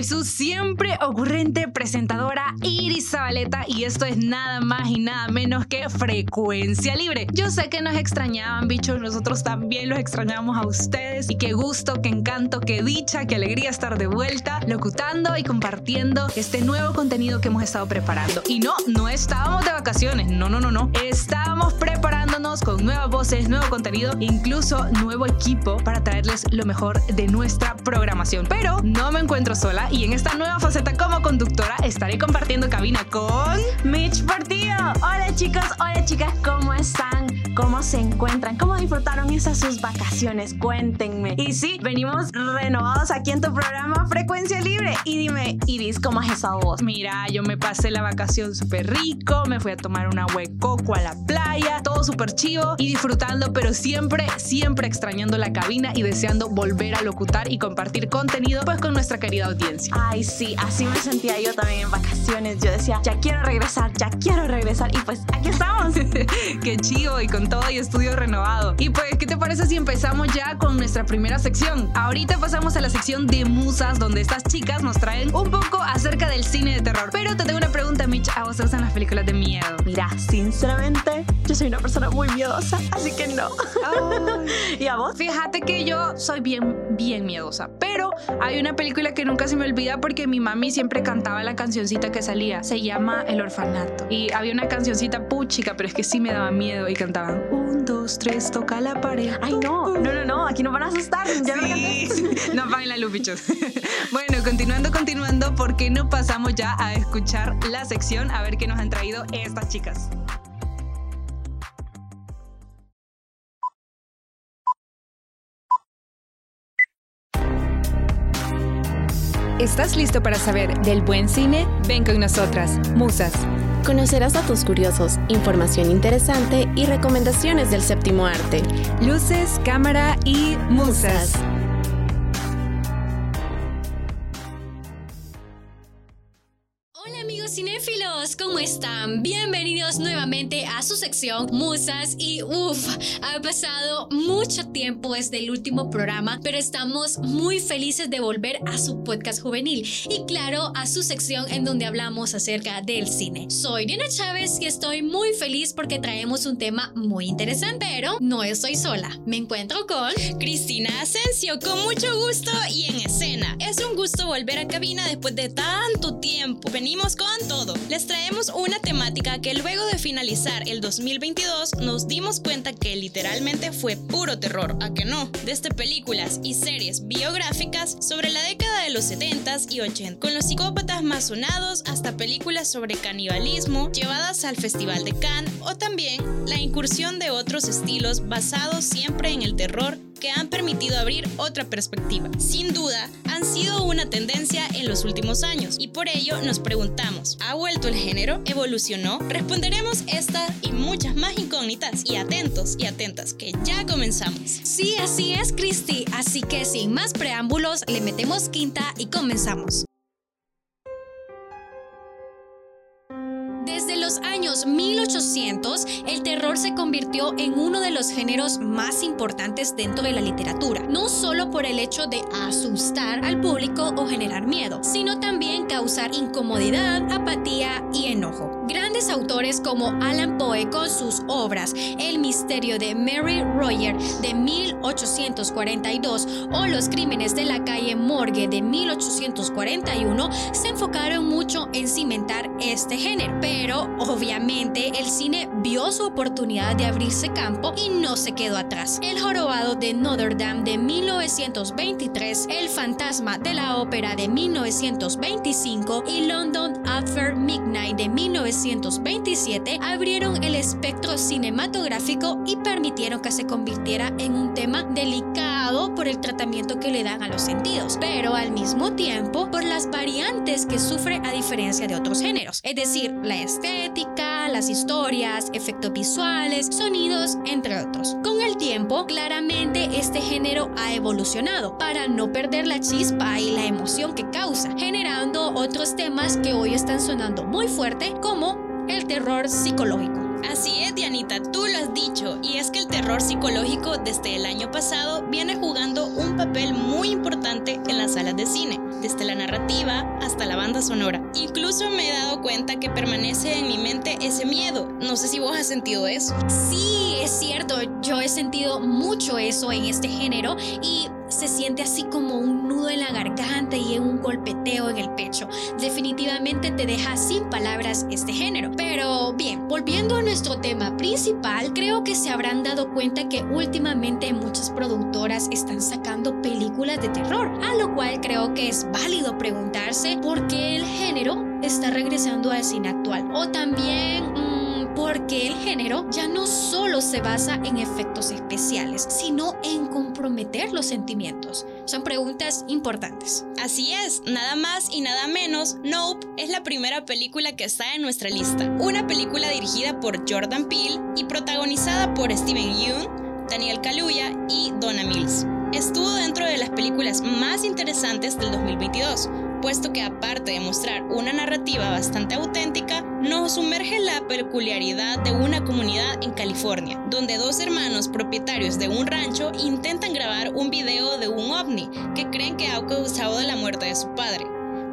Soy su siempre ocurrente presentadora Iris Zabaleta y esto es nada más y nada menos que Frecuencia Libre. Yo sé que nos extrañaban, bichos, nosotros también los extrañamos a ustedes y qué gusto, qué encanto, qué dicha, qué alegría estar de vuelta, locutando y compartiendo este nuevo contenido que hemos estado preparando. Y no, no estábamos de vacaciones, no, no, no, no. Estábamos preparándonos con nuevas voces, nuevo contenido, incluso nuevo equipo para traerles lo mejor de nuestra programación. Pero no me encuentro sola y en esta nueva faceta como conductora estaré compartiendo cabina con Mitch Portillo. Hola chicos, hola chicas, ¿cómo están? ¿Cómo se encuentran? ¿Cómo disfrutaron esas sus vacaciones? Cuéntenme. Y sí, venimos renovados aquí en tu programa Frecuencia Libre. Y dime, Iris, ¿cómo has estado vos? Mira, yo me pasé la vacación súper rico, me fui a tomar una huecoco a la playa, todo súper chivo y disfrutando, pero siempre, siempre extrañando la cabina y deseando volver a locutar y compartir contenido pues con nuestra querida audiencia. Ay, sí, así me sentía yo también en vacaciones. Yo decía, ya quiero regresar, ya quiero regresar. Y pues aquí estamos. Qué chido y con todo y estudio renovado. Y pues, ¿qué te parece si empezamos ya con nuestra primera sección? Ahorita pasamos a la sección de musas, donde estas chicas nos traen un poco acerca del cine de terror. Pero te tengo una pregunta, Mitch. ¿A vos te gustan las películas de miedo? Mira, sinceramente, yo soy una persona muy miedosa, así que no. ¿Y a vos? Fíjate que yo soy bien, bien miedosa. Pero hay una película que nunca se me olvida porque mi mami siempre cantaba la cancioncita que salía. Se llama El Orfanato. Y había una cancioncita puchica, pero es que sí me daba miedo y cantaban un, dos, tres, toca la pared. Ay, no, no, no, no, aquí no van a asustar. Ya sí. no No la luz, bichos. bueno, continuando, continuando, ¿por qué no pasamos ya a escuchar la sección a ver qué nos han traído estas chicas? ¿Estás listo para saber del buen cine? Ven con nosotras, Musas. Conocerás datos curiosos, información interesante y recomendaciones del séptimo arte. Luces, cámara y musas. cinéfilos, ¿cómo están? Bienvenidos nuevamente a su sección Musas y uff, ha pasado mucho tiempo desde el último programa, pero estamos muy felices de volver a su podcast juvenil y claro, a su sección en donde hablamos acerca del cine. Soy Diana Chávez y estoy muy feliz porque traemos un tema muy interesante, pero no estoy sola. Me encuentro con Cristina Asensio, con mucho gusto y en escena. Es un gusto volver a cabina después de tanto tiempo. Venimos con todo. Les traemos una temática que luego de finalizar el 2022 nos dimos cuenta que literalmente fue puro terror, ¿a que no? Desde películas y series biográficas sobre la década de los 70s y 80s, con los psicópatas más sonados hasta películas sobre canibalismo llevadas al Festival de Cannes o también la incursión de otros estilos basados siempre en el terror que han permitido abrir otra perspectiva. Sin duda, han sido una tendencia en los últimos años y por ello nos preguntamos, ¿ha vuelto el género? ¿Evolucionó? Responderemos esta y muchas más incógnitas y atentos y atentas que ya comenzamos. Sí, así es, Cristi. Así que sin más preámbulos, le metemos quinta y comenzamos. Años 1800, el terror se convirtió en uno de los géneros más importantes dentro de la literatura, no solo por el hecho de asustar al público o generar miedo, sino también causar incomodidad, apatía y enojo. Grandes autores como Alan Poe con sus obras El misterio de Mary Royer de 1842 o Los crímenes de la calle Morgue de 1841 se enfocaron mucho en cimentar este género, pero obviamente el cine vio su oportunidad de abrirse campo y no se quedó atrás. El jorobado de Notre Dame de 1923, El fantasma de la ópera de 1925 y London After Midnight de 1927 abrieron el espectro cinematográfico y permitieron que se convirtiera en un tema delicado por el tratamiento que le dan a los sentidos, pero al mismo tiempo por las variantes que sufre a diferencia de otros géneros, es decir, la estética, las historias, efectos visuales, sonidos, entre otros. Con el tiempo, claramente este género ha evolucionado para no perder la chispa y la emoción que causa, generando otros temas que hoy están sonando muy fuerte como el terror psicológico. Así es, Dianita, tú lo has dicho, y es que el terror psicológico desde el año pasado viene jugando un papel muy importante en las salas de cine, desde la narrativa hasta la banda sonora. Incluso me he dado cuenta que permanece en mi mente ese miedo. No sé si vos has sentido eso. Sí, es cierto, yo he sentido mucho eso en este género y se siente así como un nudo en la garganta y un golpeteo en el pecho. Definitivamente te deja sin palabras este género. Pero bien, volviendo a nuestro tema principal, creo que se habrán dado cuenta que últimamente muchas productoras están sacando películas de terror, a lo cual creo que es válido preguntarse por qué el género está regresando al cine actual. O también... Porque el género ya no solo se basa en efectos especiales, sino en comprometer los sentimientos. Son preguntas importantes. Así es, nada más y nada menos, Nope es la primera película que está en nuestra lista. Una película dirigida por Jordan Peele y protagonizada por Steven Yeun, Daniel Kaluuya y Donna Mills. Estuvo dentro de las películas más interesantes del 2022 puesto que aparte de mostrar una narrativa bastante auténtica, nos sumerge la peculiaridad de una comunidad en California, donde dos hermanos propietarios de un rancho intentan grabar un video de un ovni que creen que ha causado la muerte de su padre.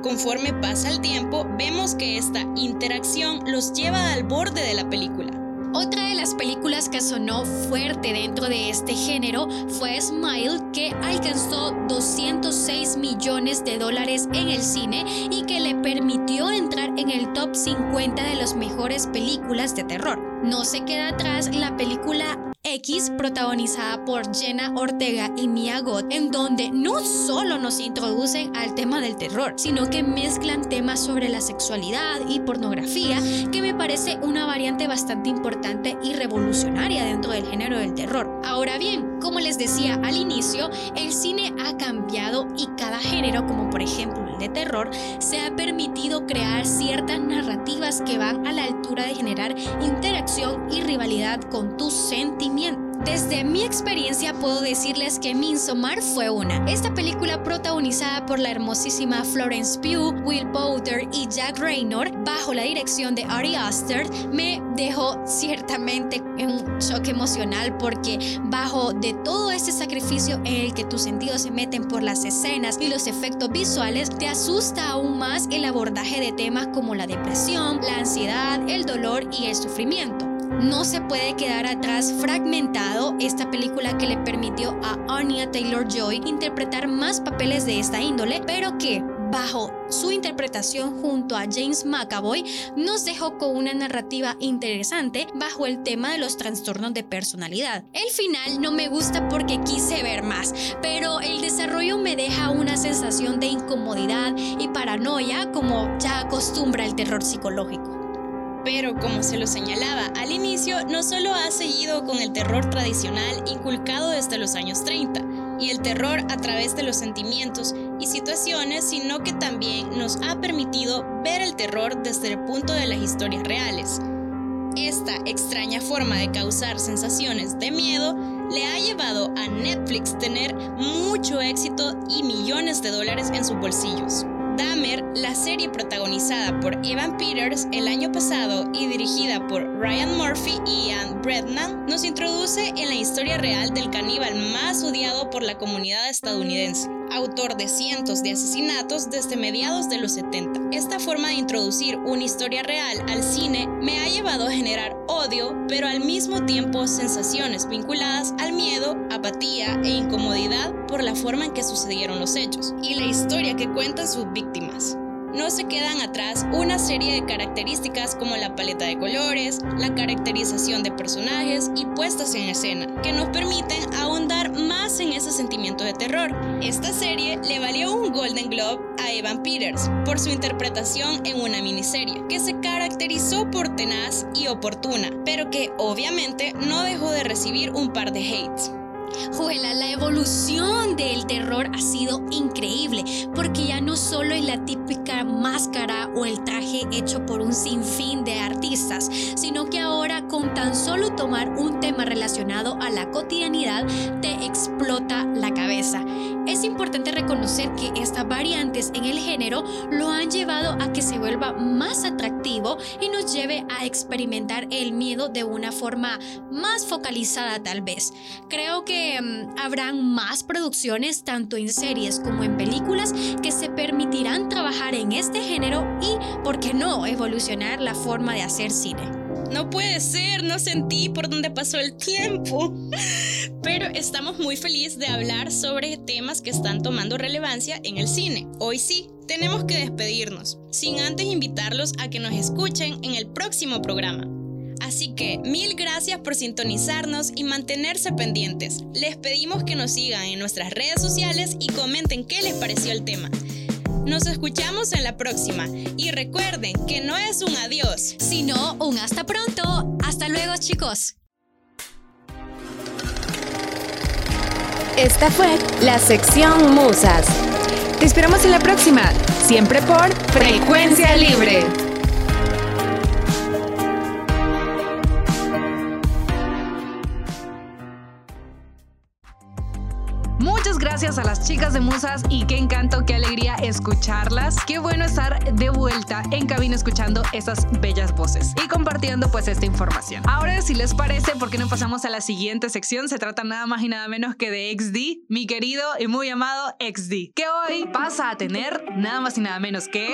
Conforme pasa el tiempo, vemos que esta interacción los lleva al borde de la película otra de las películas que sonó fuerte dentro de este género fue Smile, que alcanzó 206 millones de dólares en el cine y que le permitió entrar en el top 50 de las mejores películas de terror. No se queda atrás la película X, protagonizada por Jenna Ortega y Mia Goth, en donde no solo nos introducen al tema del terror, sino que mezclan temas sobre la sexualidad y pornografía, que me parece una variante bastante importante y revolucionaria dentro del género del terror. Ahora bien, como les decía al inicio, el cine ha cambiado y cada género, como por ejemplo de terror, se ha permitido crear ciertas narrativas que van a la altura de generar interacción y rivalidad con tus sentimientos desde mi experiencia puedo decirles que Midsommar fue una. Esta película protagonizada por la hermosísima Florence Pugh, Will Poulter y Jack Raynor, bajo la dirección de Ari Aster, me dejó ciertamente en un choque emocional porque bajo de todo ese sacrificio en el que tus sentidos se meten por las escenas y los efectos visuales, te asusta aún más el abordaje de temas como la depresión, la ansiedad, el dolor y el sufrimiento. No se puede quedar atrás fragmentado esta película que le permitió a Anya Taylor-Joy interpretar más papeles de esta índole, pero que bajo su interpretación junto a James McAvoy, nos dejó con una narrativa interesante bajo el tema de los trastornos de personalidad. El final no me gusta porque quise ver más, pero el desarrollo me deja una sensación de incomodidad y paranoia como ya acostumbra el terror psicológico pero como se lo señalaba al inicio, no solo ha seguido con el terror tradicional inculcado desde los años 30 y el terror a través de los sentimientos y situaciones, sino que también nos ha permitido ver el terror desde el punto de las historias reales. Esta extraña forma de causar sensaciones de miedo le ha llevado a Netflix tener mucho éxito y millones de dólares en sus bolsillos. Dahmer, la serie protagonizada por Evan Peters el año pasado y dirigida por Ryan Murphy y Ian Brennan, nos introduce en la historia real del caníbal más odiado por la comunidad estadounidense autor de cientos de asesinatos desde mediados de los 70. Esta forma de introducir una historia real al cine me ha llevado a generar odio, pero al mismo tiempo sensaciones vinculadas al miedo, apatía e incomodidad por la forma en que sucedieron los hechos y la historia que cuentan sus víctimas no se quedan atrás una serie de características como la paleta de colores, la caracterización de personajes y puestas en escena, que nos permiten ahondar más en ese sentimiento de terror. Esta serie le valió un Golden Globe a Evan Peters por su interpretación en una miniserie, que se caracterizó por tenaz y oportuna, pero que obviamente no dejó de recibir un par de hates. Juela, la evolución del terror ha sido increíble, porque ya no solo es la típica máscara o el traje hecho por un sinfín de artistas, sino que ahora con tan solo tomar un tema relacionado a la cotidianidad te explota la cabeza. Es importante reconocer que estas variantes en el género lo han llevado a que se vuelva más atractivo y nos lleve a experimentar el miedo de una forma más focalizada tal vez. Creo que mm, habrán más producciones tanto en series como en películas que se permitirán trabajar en este género y, ¿por qué no?, evolucionar la forma de hacer cine. No puede ser, no sentí por dónde pasó el tiempo. Pero estamos muy felices de hablar sobre temas que están tomando relevancia en el cine. Hoy sí, tenemos que despedirnos, sin antes invitarlos a que nos escuchen en el próximo programa. Así que mil gracias por sintonizarnos y mantenerse pendientes. Les pedimos que nos sigan en nuestras redes sociales y comenten qué les pareció el tema. Nos escuchamos en la próxima y recuerden que no es un adiós, sino un hasta pronto. Hasta luego chicos. Esta fue la sección Musas. Te esperamos en la próxima, siempre por Frecuencia Libre. Muchas gracias a las chicas de Musas y qué encanto, qué alegría escucharlas. Qué bueno estar de vuelta en cabina escuchando esas bellas voces y compartiendo pues esta información. Ahora, si les parece, ¿por qué no pasamos a la siguiente sección? Se trata nada más y nada menos que de XD, mi querido y muy amado XD, que hoy pasa a tener nada más y nada menos que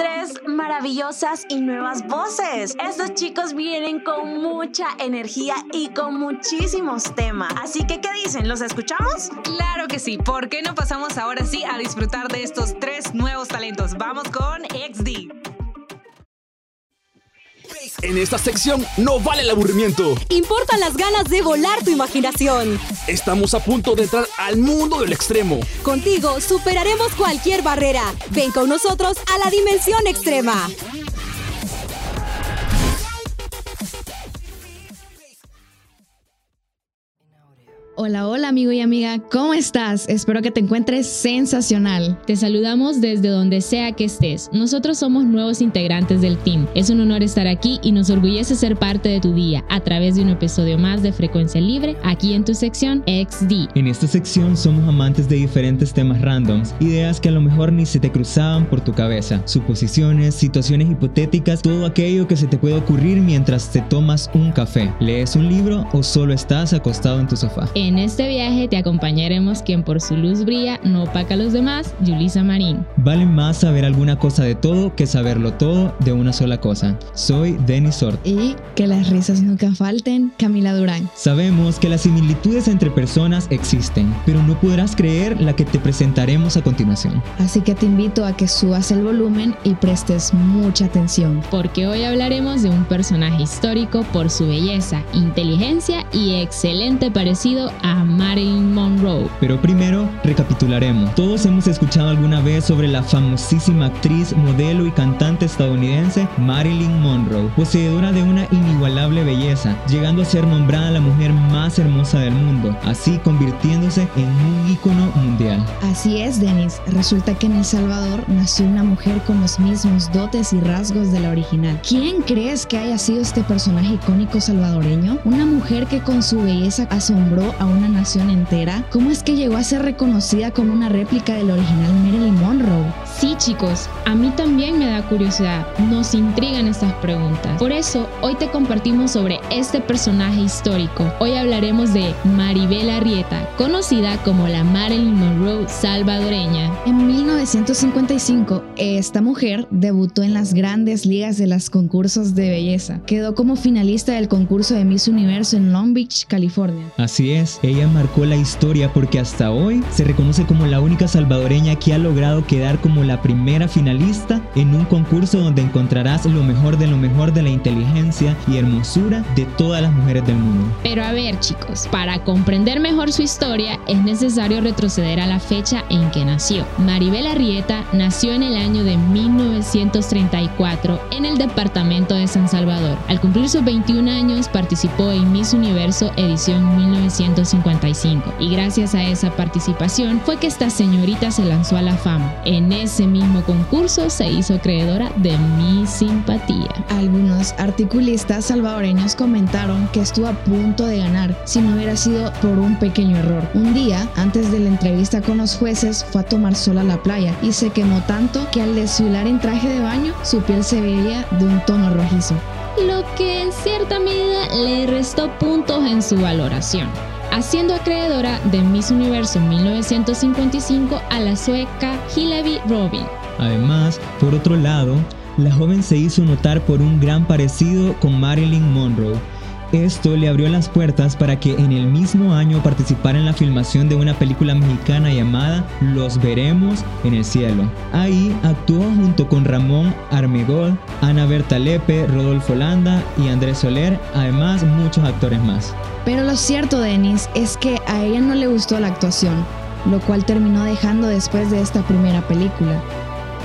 tres maravillosas y nuevas voces. Estos chicos vienen con mucha energía y con muchísimos temas. Así que, ¿qué dicen? ¿Los escuchamos? Claro que sí. ¿Por qué no pasamos ahora sí a disfrutar de estos tres nuevos talentos? Vamos con XD. En esta sección no vale el aburrimiento. Importan las ganas de volar tu imaginación. Estamos a punto de entrar al mundo del extremo. Contigo superaremos cualquier barrera. Ven con nosotros a la dimensión extrema. Hola, hola amigo y amiga, ¿cómo estás? Espero que te encuentres sensacional. Te saludamos desde donde sea que estés. Nosotros somos nuevos integrantes del team. Es un honor estar aquí y nos orgullece ser parte de tu día a través de un episodio más de Frecuencia Libre aquí en tu sección XD. En esta sección somos amantes de diferentes temas randoms, ideas que a lo mejor ni se te cruzaban por tu cabeza, suposiciones, situaciones hipotéticas, todo aquello que se te puede ocurrir mientras te tomas un café, lees un libro o solo estás acostado en tu sofá. En este viaje te acompañaremos quien por su luz brilla no opaca a los demás, Yulisa Marín. Vale más saber alguna cosa de todo que saberlo todo de una sola cosa. Soy Denis Sort. Y que las risas nunca falten, Camila Durán. Sabemos que las similitudes entre personas existen, pero no podrás creer la que te presentaremos a continuación. Así que te invito a que subas el volumen y prestes mucha atención, porque hoy hablaremos de un personaje histórico por su belleza, inteligencia y excelente parecido a Marilyn Monroe. Pero primero, recapitularemos. Todos hemos escuchado alguna vez sobre la famosísima actriz, modelo y cantante estadounidense Marilyn Monroe, poseedora de una inigualable belleza, llegando a ser nombrada la mujer más hermosa del mundo, así convirtiéndose en un ícono mundial. Así es, Dennis. Resulta que en El Salvador nació una mujer con los mismos dotes y rasgos de la original. ¿Quién crees que haya sido este personaje icónico salvadoreño? Una mujer que con su belleza asombró a una nación entera, ¿cómo es que llegó a ser reconocida como una réplica del original Marilyn Monroe? Sí, chicos, a mí también me da curiosidad, nos intrigan estas preguntas. Por eso, hoy te compartimos sobre este personaje histórico. Hoy hablaremos de Maribel Arrieta, conocida como la Marilyn Monroe salvadoreña. En 1955, esta mujer debutó en las grandes ligas de los concursos de belleza. Quedó como finalista del concurso de Miss Universo en Long Beach, California. Así es, ella marcó la historia porque hasta hoy se reconoce como la única salvadoreña que ha logrado quedar como la primera finalista en un concurso donde encontrarás lo mejor de lo mejor de la inteligencia y hermosura de todas las mujeres del mundo. Pero a ver chicos, para comprender mejor su historia es necesario retroceder a la fecha en que nació. Maribel Arrieta nació en el año de 1934 en el departamento de San Salvador. Al cumplir sus 21 años participó en Miss Universo edición 1950 1955 y gracias a esa participación fue que esta señorita se lanzó a la fama. En ese mismo concurso se hizo acreedora de mi simpatía. Algunos articulistas salvadoreños comentaron que estuvo a punto de ganar si no hubiera sido por un pequeño error. Un día, antes de la entrevista con los jueces, fue a tomar sol a la playa y se quemó tanto que al desfilar en traje de baño su piel se veía de un tono rojizo. Lo que en cierta medida le restó puntos en su valoración haciendo acreedora de Miss Universo 1955 a la sueca Hillevi Robin. Además, por otro lado, la joven se hizo notar por un gran parecido con Marilyn Monroe. Esto le abrió las puertas para que en el mismo año participara en la filmación de una película mexicana llamada Los Veremos en el Cielo. Ahí actuó junto con Ramón Armegol, Ana Berta Lepe, Rodolfo Landa y Andrés Soler, además muchos actores más. Pero lo cierto, Denis, es que a ella no le gustó la actuación, lo cual terminó dejando después de esta primera película.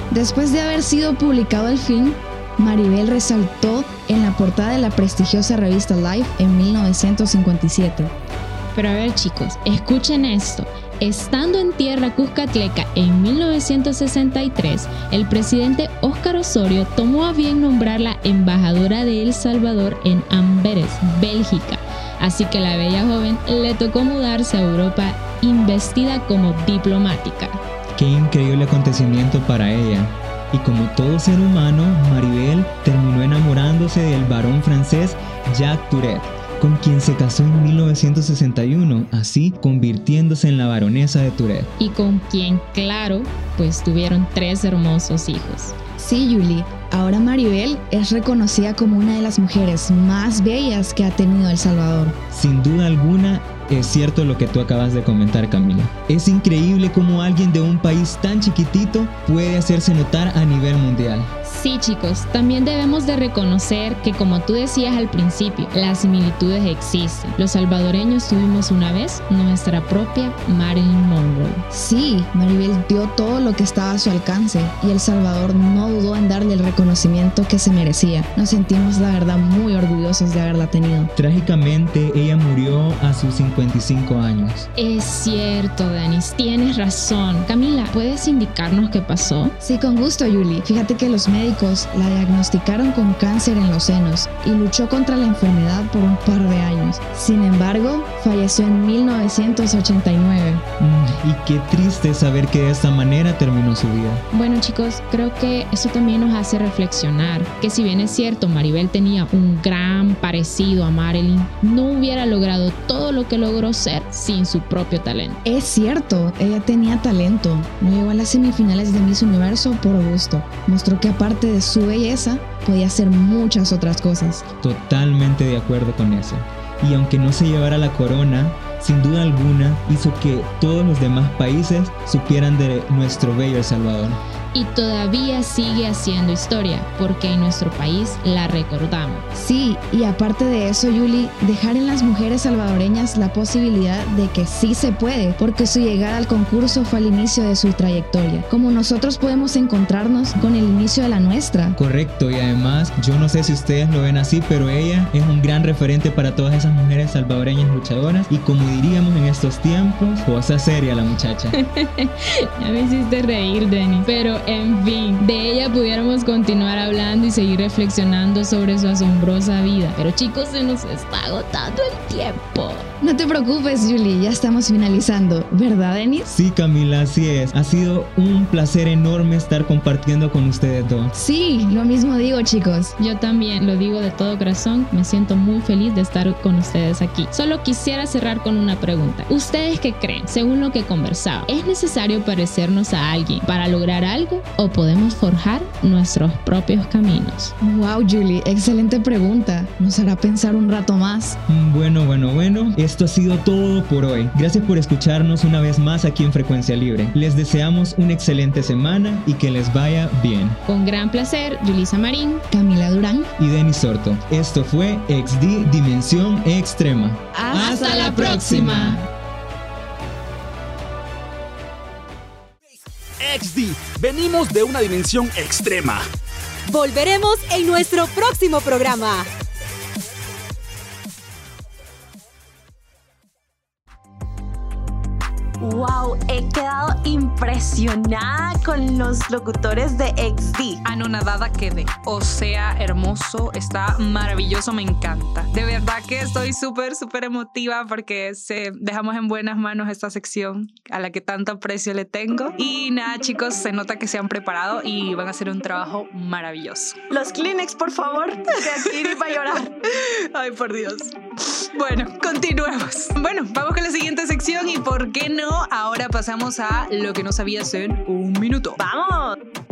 Después de haber sido publicado el film, Maribel resaltó en la portada de la prestigiosa revista Life en 1957. Pero a ver chicos, escuchen esto. Estando en tierra cuscatleca en 1963, el presidente Óscar Osorio tomó a bien nombrarla embajadora de El Salvador en Amberes, Bélgica. Así que la bella joven le tocó mudarse a Europa investida como diplomática. Qué increíble acontecimiento para ella. Y como todo ser humano, Maribel terminó enamorándose del varón francés Jacques Tourette, con quien se casó en 1961, así convirtiéndose en la baronesa de Tourette. Y con quien, claro, pues tuvieron tres hermosos hijos. Sí, Julie, ahora Maribel es reconocida como una de las mujeres más bellas que ha tenido El Salvador. Sin duda alguna, es cierto lo que tú acabas de comentar, Camila. Es increíble cómo alguien de un país tan chiquitito puede hacerse notar a nivel mundial. Sí, chicos, también debemos de reconocer que como tú decías al principio, las similitudes existen. Los salvadoreños tuvimos una vez nuestra propia Marilyn Monroe. Sí, Maribel dio todo lo que estaba a su alcance y El Salvador no dudó en darle el reconocimiento que se merecía. Nos sentimos la verdad muy orgullosos de haberla tenido. Trágicamente, ella murió a sus 55 años. Es cierto, Denis, tienes razón. Camila, ¿puedes indicarnos qué pasó? Sí, con gusto, Julie. Fíjate que los médicos la diagnosticaron con cáncer en los senos y luchó contra la enfermedad por un par de años. Sin embargo, falleció en 1989. Mm, y qué triste saber que de esta manera terminó su vida. Bueno chicos, creo que eso también nos hace reflexionar que si bien es cierto Maribel tenía un gran parecido a Marilyn, no hubiera logrado todo lo que logró ser sin su propio talento. Es cierto, ella tenía talento. No llegó a las semifinales de Miss Universo por gusto. Mostró que aparte de su belleza, podía hacer muchas otras cosas. Totalmente de acuerdo con eso. Y aunque no se llevara la corona, sin duda alguna hizo que todos los demás países supieran de nuestro bello El Salvador y todavía sigue haciendo historia porque en nuestro país la recordamos. Sí, y aparte de eso, Yuli, dejar en las mujeres salvadoreñas la posibilidad de que sí se puede, porque su llegada al concurso fue al inicio de su trayectoria, como nosotros podemos encontrarnos con el inicio de la nuestra. Correcto, y además, yo no sé si ustedes lo ven así, pero ella es un gran referente para todas esas mujeres salvadoreñas luchadoras y como diríamos en estos tiempos, cosa seria la muchacha. ya me hiciste reír, Denny, pero en fin, de ella pudiéramos continuar hablando y seguir reflexionando sobre su asombrosa vida. Pero chicos, se nos está agotando el tiempo. No te preocupes, Julie, ya estamos finalizando, ¿verdad, Denis? Sí, Camila, así es. Ha sido un placer enorme estar compartiendo con ustedes dos. Sí, lo mismo digo, chicos. Yo también lo digo de todo corazón. Me siento muy feliz de estar con ustedes aquí. Solo quisiera cerrar con una pregunta. ¿Ustedes qué creen? Según lo que conversaba, ¿es necesario parecernos a alguien para lograr algo o podemos forjar nuestros propios caminos? Wow, Julie, excelente pregunta. Nos hará pensar un rato más. Bueno, bueno, bueno. Esto ha sido todo por hoy. Gracias por escucharnos una vez más aquí en Frecuencia Libre. Les deseamos una excelente semana y que les vaya bien. Con gran placer, Julisa Marín, Camila Durán y Denis Sorto. Esto fue XD Dimensión Extrema. Hasta, la próxima. XD, venimos de una dimensión extrema. Volveremos en nuestro próximo programa. Wow, he quedado impresionada con los locutores de XD. Anonadada quedé. O sea, hermoso, está maravilloso, me encanta. De verdad que estoy súper, súper emotiva porque se, dejamos en buenas manos esta sección a la que tanto aprecio le tengo. Y nada, chicos, se nota que se han preparado y van a hacer un trabajo maravilloso. Los Kleenex, por favor, que aquí ni para llorar. Ay, por Dios. Bueno, continuemos. Bueno, vamos con la siguiente sección y por qué no, ahora pasamos a lo que no sabías en un minuto. ¡Vamos!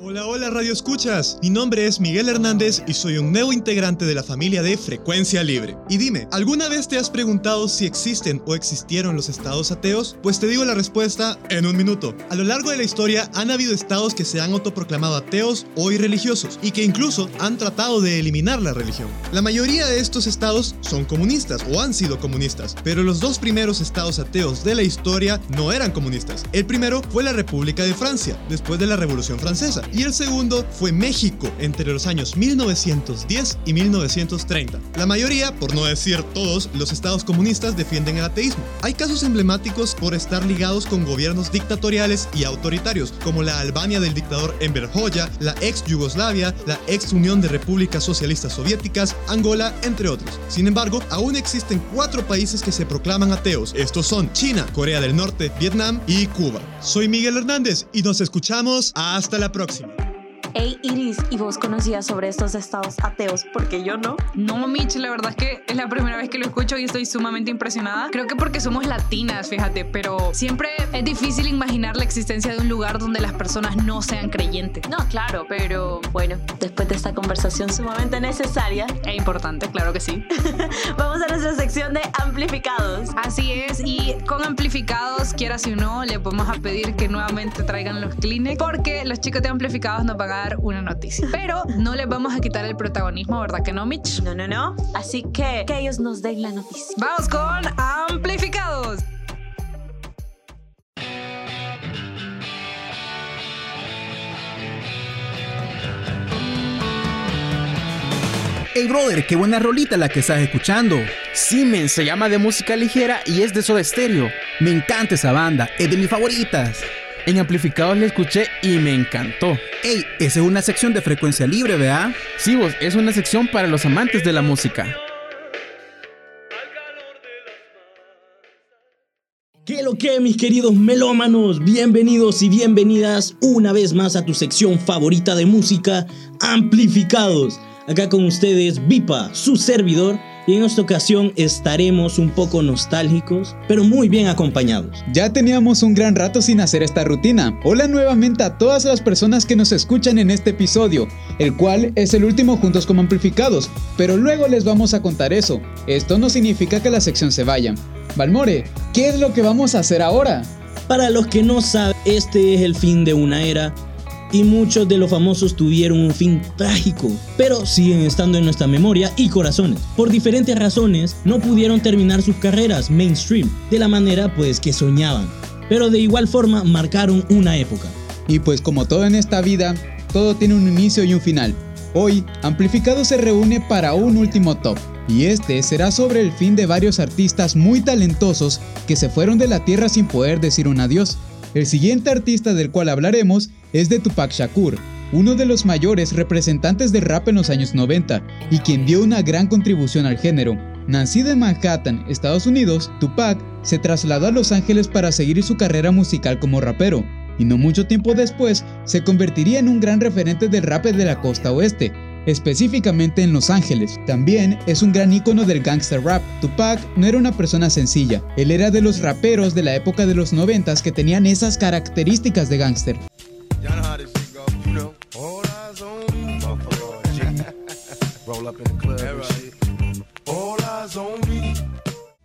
Hola, hola Radio Escuchas. Mi nombre es Miguel Hernández y soy un nuevo integrante de la familia de Frecuencia Libre. Y dime, ¿alguna vez te has preguntado si existen o existieron los estados ateos? Pues te digo la respuesta en un minuto. A lo largo de la historia han habido estados que se han autoproclamado ateos o irreligiosos y que incluso han tratado de eliminar la religión. La mayoría de estos estados son comunistas o han sido comunistas, pero los dos primeros estados ateos de la historia no eran comunistas. El primero fue la República de Francia, después de la Revolución Francesa y el segundo fue México entre los años 1910 y 1930. La mayoría, por no decir todos, los estados comunistas defienden el ateísmo. Hay casos emblemáticos por estar ligados con gobiernos dictatoriales y autoritarios, como la Albania del dictador Enver Hoxha, la ex Yugoslavia, la ex Unión de Repúblicas Socialistas Soviéticas, Angola, entre otros. Sin embargo, aún existen cuatro países que se proclaman ateos. Estos son China, Corea del Norte, Vietnam y Cuba. Soy Miguel Hernández y nos escuchamos hasta la próxima. próxima. Hey Iris, ¿y vos conocías sobre estos estados ateos? Porque yo no. No, Mitch, la verdad es que es la primera vez que lo escucho y estoy sumamente impresionada. Creo que porque somos latinas, fíjate, pero siempre es difícil imaginar la existencia de un lugar donde las personas no sean creyentes. No, claro, pero bueno, después de esta conversación sumamente necesaria e importante, claro que sí. Vamos a nuestra sección de amplificados. Así es, y con amplificados, quieras o no, le podemos a pedir que nuevamente traigan los Kleenex porque los chicos de amplificados nos van a dar una noticia. Pero no les vamos a quitar el protagonismo, ¿verdad que no, Mitch? No, no, no. Así que que ellos nos den la noticia. Vamos con amplificados. Hey brother, qué buena rolita la que estás escuchando. Sí, men, se llama de música ligera y es de Soda Stereo. Me encanta esa banda, es de mis favoritas. En amplificados la escuché y me encantó. Ey, esa es una sección de frecuencia libre, ¿verdad? Sí, vos, es una sección para los amantes de la música. ¿Qué lo que, mis queridos melómanos? Bienvenidos y bienvenidas una vez más a tu sección favorita de música, Amplificados. Acá con ustedes, Vipa, su servidor, y en esta ocasión estaremos un poco nostálgicos, pero muy bien acompañados. Ya teníamos un gran rato sin hacer esta rutina. Hola nuevamente a todas las personas que nos escuchan en este episodio, el cual es el último juntos como amplificados, pero luego les vamos a contar eso. Esto no significa que la sección se vaya. Valmore, ¿qué es lo que vamos a hacer ahora? Para los que no saben, este es el fin de una era y muchos de los famosos tuvieron un fin trágico, pero siguen estando en nuestra memoria y corazones. Por diferentes razones no pudieron terminar sus carreras mainstream de la manera pues que soñaban, pero de igual forma marcaron una época. Y pues como todo en esta vida, todo tiene un inicio y un final. Hoy, Amplificado se reúne para un último top, y este será sobre el fin de varios artistas muy talentosos que se fueron de la tierra sin poder decir un adiós. El siguiente artista del cual hablaremos es de Tupac Shakur, uno de los mayores representantes de rap en los años 90 y quien dio una gran contribución al género. Nacido en Manhattan, Estados Unidos, Tupac se trasladó a Los Ángeles para seguir su carrera musical como rapero, y no mucho tiempo después se convertiría en un gran referente del rap de la costa oeste, específicamente en Los Ángeles. También es un gran ícono del gangster rap. Tupac no era una persona sencilla, él era de los raperos de la época de los 90 que tenían esas características de gangster.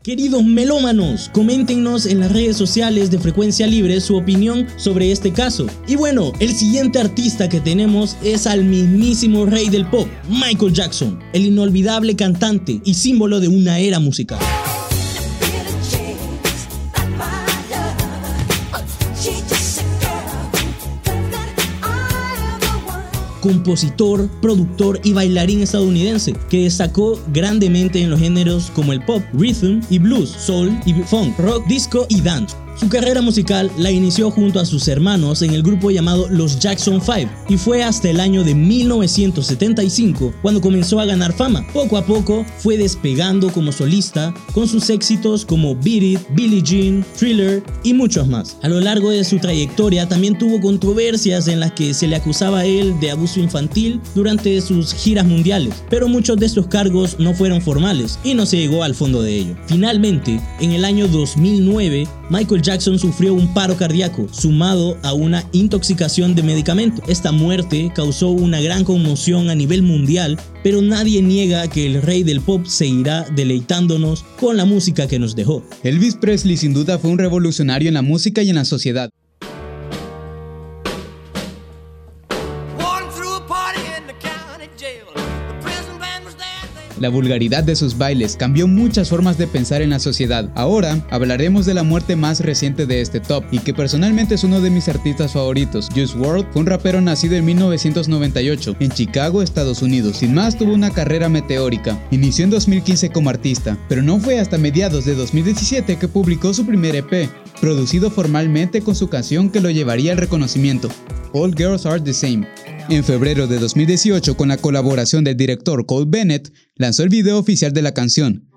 Queridos melómanos, coméntenos en las redes sociales de Frecuencia Libre su opinión sobre este caso. Y bueno, el siguiente artista que tenemos es al mismísimo rey del pop, Michael Jackson, el inolvidable cantante y símbolo de una era musical. Compositor, productor y bailarín estadounidense que destacó grandemente en los géneros como el pop, rhythm y blues, soul y funk, rock, disco y dance. Su carrera musical la inició junto a sus hermanos en el grupo llamado Los Jackson 5 y fue hasta el año de 1975 cuando comenzó a ganar fama. Poco a poco fue despegando como solista con sus éxitos como Beat It, Billie Jean, Thriller y muchos más. A lo largo de su trayectoria también tuvo controversias en las que se le acusaba a él de abuso infantil durante sus giras mundiales, pero muchos de estos cargos no fueron formales y no se llegó al fondo de ello. Finalmente, en el año 2009, Michael Jackson sufrió un paro cardíaco sumado a una intoxicación de medicamento. Esta muerte causó una gran conmoción a nivel mundial, pero nadie niega que el rey del pop seguirá deleitándonos con la música que nos dejó. Elvis Presley sin duda fue un revolucionario en la música y en la sociedad. La vulgaridad de sus bailes cambió muchas formas de pensar en la sociedad. Ahora hablaremos de la muerte más reciente de este top y que personalmente es uno de mis artistas favoritos. Juice WRLD fue un rapero nacido en 1998 en Chicago, Estados Unidos. Sin más tuvo una carrera meteórica. Inició en 2015 como artista, pero no fue hasta mediados de 2017 que publicó su primer EP, producido formalmente con su canción que lo llevaría al reconocimiento. All Girls Are the Same. En febrero de 2018, con la colaboración del director Cole Bennett, lanzó el video oficial de la canción.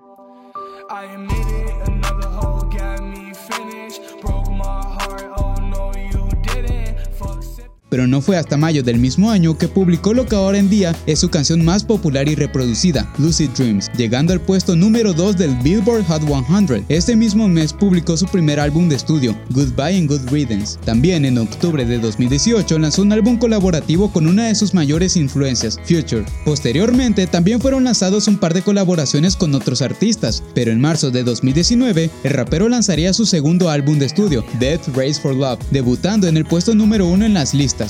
Pero no fue hasta mayo del mismo año que publicó lo que ahora en día es su canción más popular y reproducida, Lucid Dreams, llegando al puesto número 2 del Billboard Hot 100. Este mismo mes publicó su primer álbum de estudio, Goodbye and Good Riddance. También en octubre de 2018 lanzó un álbum colaborativo con una de sus mayores influencias, Future. Posteriormente también fueron lanzados un par de colaboraciones con otros artistas, pero en marzo de 2019 el rapero lanzaría su segundo álbum de estudio, Death Race for Love, debutando en el puesto número 1 en las listas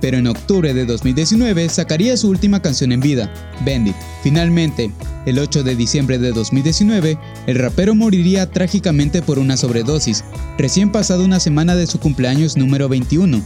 pero en octubre de 2019 sacaría su última canción en vida, Bandit. Finalmente, el 8 de diciembre de 2019, el rapero moriría trágicamente por una sobredosis, recién pasado una semana de su cumpleaños número 21.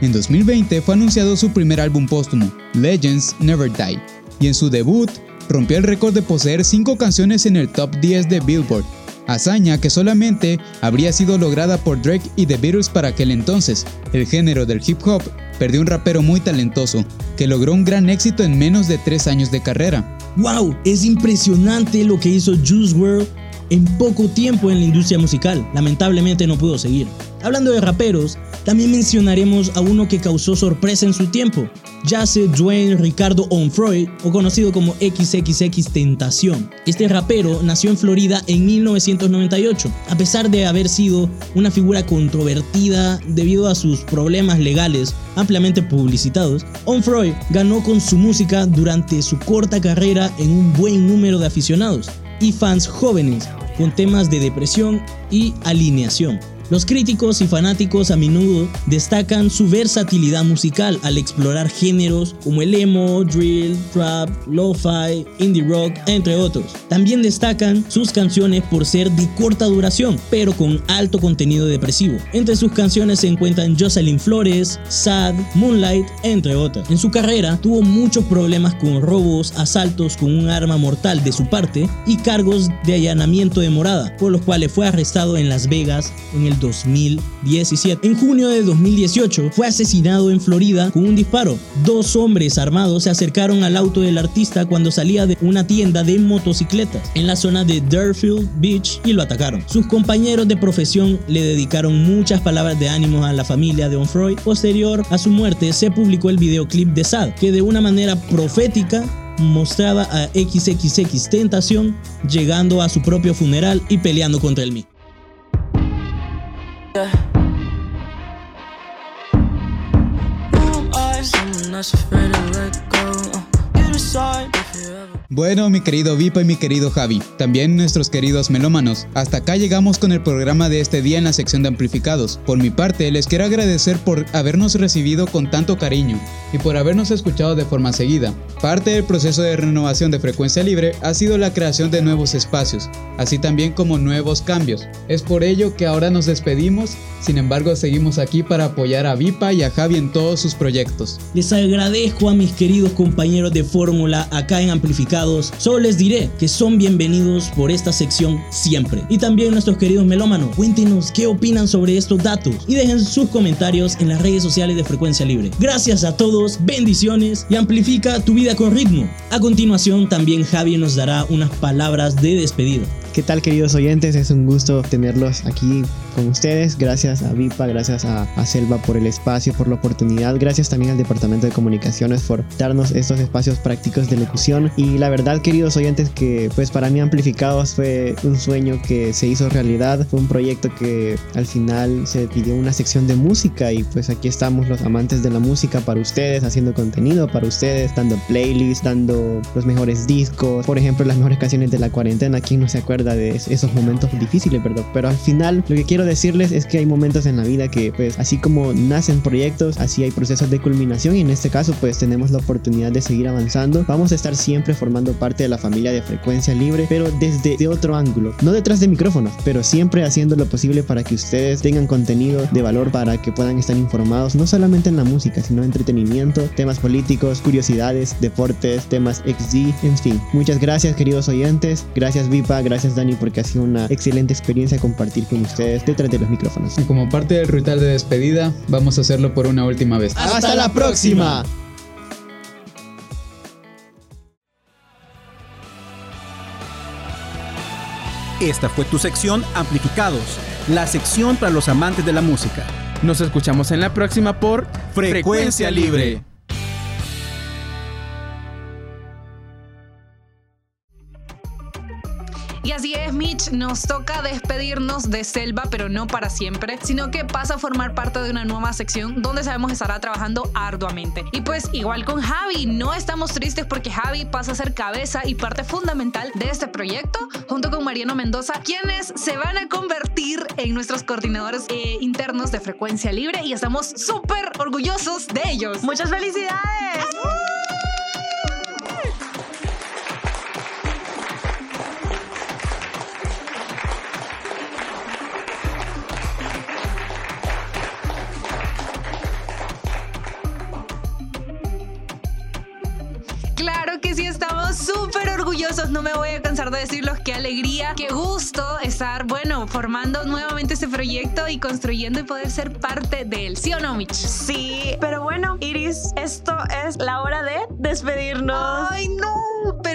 En 2020 fue anunciado su primer álbum póstumo, Legends Never Die, y en su debut rompió el récord de poseer 5 canciones en el top 10 de Billboard, hazaña que solamente habría sido lograda por Drake y The Beatles para aquel entonces. El género del hip hop perdió un rapero muy talentoso, que logró un gran éxito en menos de 3 años de carrera. ¡Wow! Es impresionante lo que hizo Juice WRLD en poco tiempo en la industria musical. Lamentablemente no pudo seguir. Hablando de raperos, también mencionaremos a uno que causó sorpresa en su tiempo, Jase Dwayne Ricardo Onfroy, o conocido como XXX Tentación. Este rapero nació en Florida en 1998. A pesar de haber sido una figura controvertida debido a sus problemas legales ampliamente publicitados, Onfroy ganó con su música durante su corta carrera en un buen número de aficionados y fans jóvenes con temas de depresión y alineación. Los críticos y fanáticos a menudo destacan su versatilidad musical al explorar géneros como el emo, drill, trap, lo-fi, indie rock, entre otros. También destacan sus canciones por ser de corta duración, pero con alto contenido depresivo. Entre sus canciones se encuentran Jocelyn Flores, Sad, Moonlight, entre otras. En su carrera tuvo muchos problemas con robos, asaltos con un arma mortal de su parte y cargos de allanamiento de morada, por los cuales fue arrestado en Las Vegas en el 2017. En junio de 2018 fue asesinado en Florida con un disparo. Dos hombres armados se acercaron al auto del artista cuando salía de una tienda de motocicletas en la zona de Deerfield Beach y lo atacaron. Sus compañeros de profesión le dedicaron muchas palabras de ánimo a la familia de Onfroy. Posterior a su muerte se publicó el videoclip de Sad, que de una manera profética mostraba a XXX Tentación llegando a su propio funeral y peleando contra el mismo. Yeah. Who am I? Someone that's afraid to let go. Bueno, mi querido Vipa y mi querido Javi, también nuestros queridos melómanos, hasta acá llegamos con el programa de este día en la sección de amplificados. Por mi parte, les quiero agradecer por habernos recibido con tanto cariño y por habernos escuchado de forma seguida. Parte del proceso de renovación de frecuencia libre ha sido la creación de nuevos espacios, así también como nuevos cambios. Es por ello que ahora nos despedimos, sin embargo seguimos aquí para apoyar a Vipa y a Javi en todos sus proyectos. Les agradezco a mis queridos compañeros de acá en Amplificados solo les diré que son bienvenidos por esta sección siempre. Y también nuestros queridos melómanos, cuéntenos qué opinan sobre estos datos y dejen sus comentarios en las redes sociales de Frecuencia Libre. Gracias a todos, bendiciones y amplifica tu vida con ritmo. A continuación también Javi nos dará unas palabras de despedida. ¿Qué tal queridos oyentes? Es un gusto tenerlos aquí con ustedes. Gracias a Vipa, gracias a, Selva por el espacio, por la oportunidad. Gracias también al Departamento de Comunicaciones por darnos estos espacios prácticos de locución. Y la verdad queridos oyentes que pues para mí Amplificados fue un sueño que se hizo realidad. Fue un proyecto que al final se pidió una sección de música y pues aquí estamos los amantes de la música para ustedes, haciendo contenido para ustedes, dando playlists, dando los mejores discos. Por ejemplo, las mejores canciones de la cuarentena. ¿Quién no se acuerda? De esos momentos difíciles, ¿verdad? Pero al final lo que quiero decirles es que hay momentos en la vida que pues así como nacen proyectos, así hay procesos de culminación y en este caso pues tenemos la oportunidad de seguir avanzando. Vamos a estar siempre formando parte de la familia de frecuencia libre, pero desde de otro ángulo, no detrás de micrófonos, pero siempre haciendo lo posible para que ustedes tengan contenido de valor para que puedan estar informados no solamente en la música, sino en entretenimiento, temas políticos, curiosidades, deportes, temas XD, en fin. Muchas gracias queridos oyentes, gracias Vipa, gracias Dani porque ha sido una excelente experiencia compartir con ustedes detrás de los micrófonos. Y como parte del ritual de despedida, vamos a hacerlo por una última vez. ¡Hasta, la próxima! Esta fue tu sección Amplificados, la sección para los amantes de la música. Nos escuchamos en la próxima por Frecuencia, Libre. Y así es, Mitch, nos toca despedirnos de Selva, pero no para siempre, sino que pasa a formar parte de una nueva sección donde sabemos estará trabajando arduamente. Y pues igual con Javi, no estamos tristes porque Javi pasa a ser cabeza y parte fundamental de este proyecto, junto con Mariano Mendoza, quienes se van a convertir en nuestros coordinadores eh, internos de frecuencia libre y estamos súper orgullosos de ellos. ¡Muchas felicidades! No me voy a cansar de decirlos, qué alegría, qué gusto estar, bueno, formando nuevamente este proyecto y construyendo y poder ser parte de él, ¿sí o no, Mitch? Sí, pero bueno, Iris, esto es la hora de despedirnos. ¡Ay, no!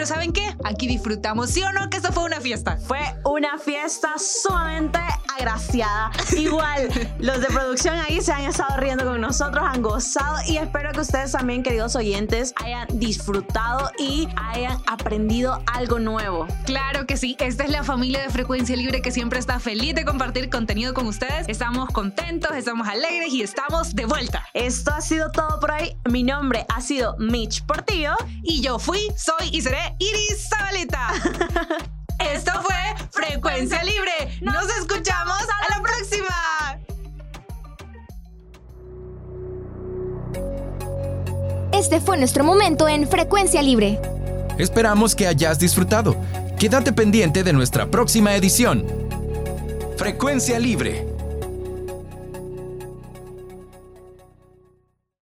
¿Saben qué? Aquí disfrutamos, ¿sí o no? Que esto fue una fiesta. Fue una fiesta sumamente agraciada. Igual, los de producción ahí se han estado riendo con nosotros, han gozado y espero que ustedes también, queridos oyentes, hayan disfrutado y hayan aprendido algo nuevo. Claro que sí, esta es la familia de Frecuencia Libre que siempre está feliz de compartir contenido con ustedes. Estamos contentos, estamos alegres y estamos de vuelta. Esto ha sido todo por hoy. Mi nombre ha sido Mitch Portillo y yo fui, soy y seré Iris Zabaleta. Esto fue Frecuencia Libre. Nos escuchamos a la próxima. Este fue nuestro momento en Frecuencia Libre. Esperamos que hayas disfrutado. Quédate pendiente de nuestra próxima edición. Frecuencia Libre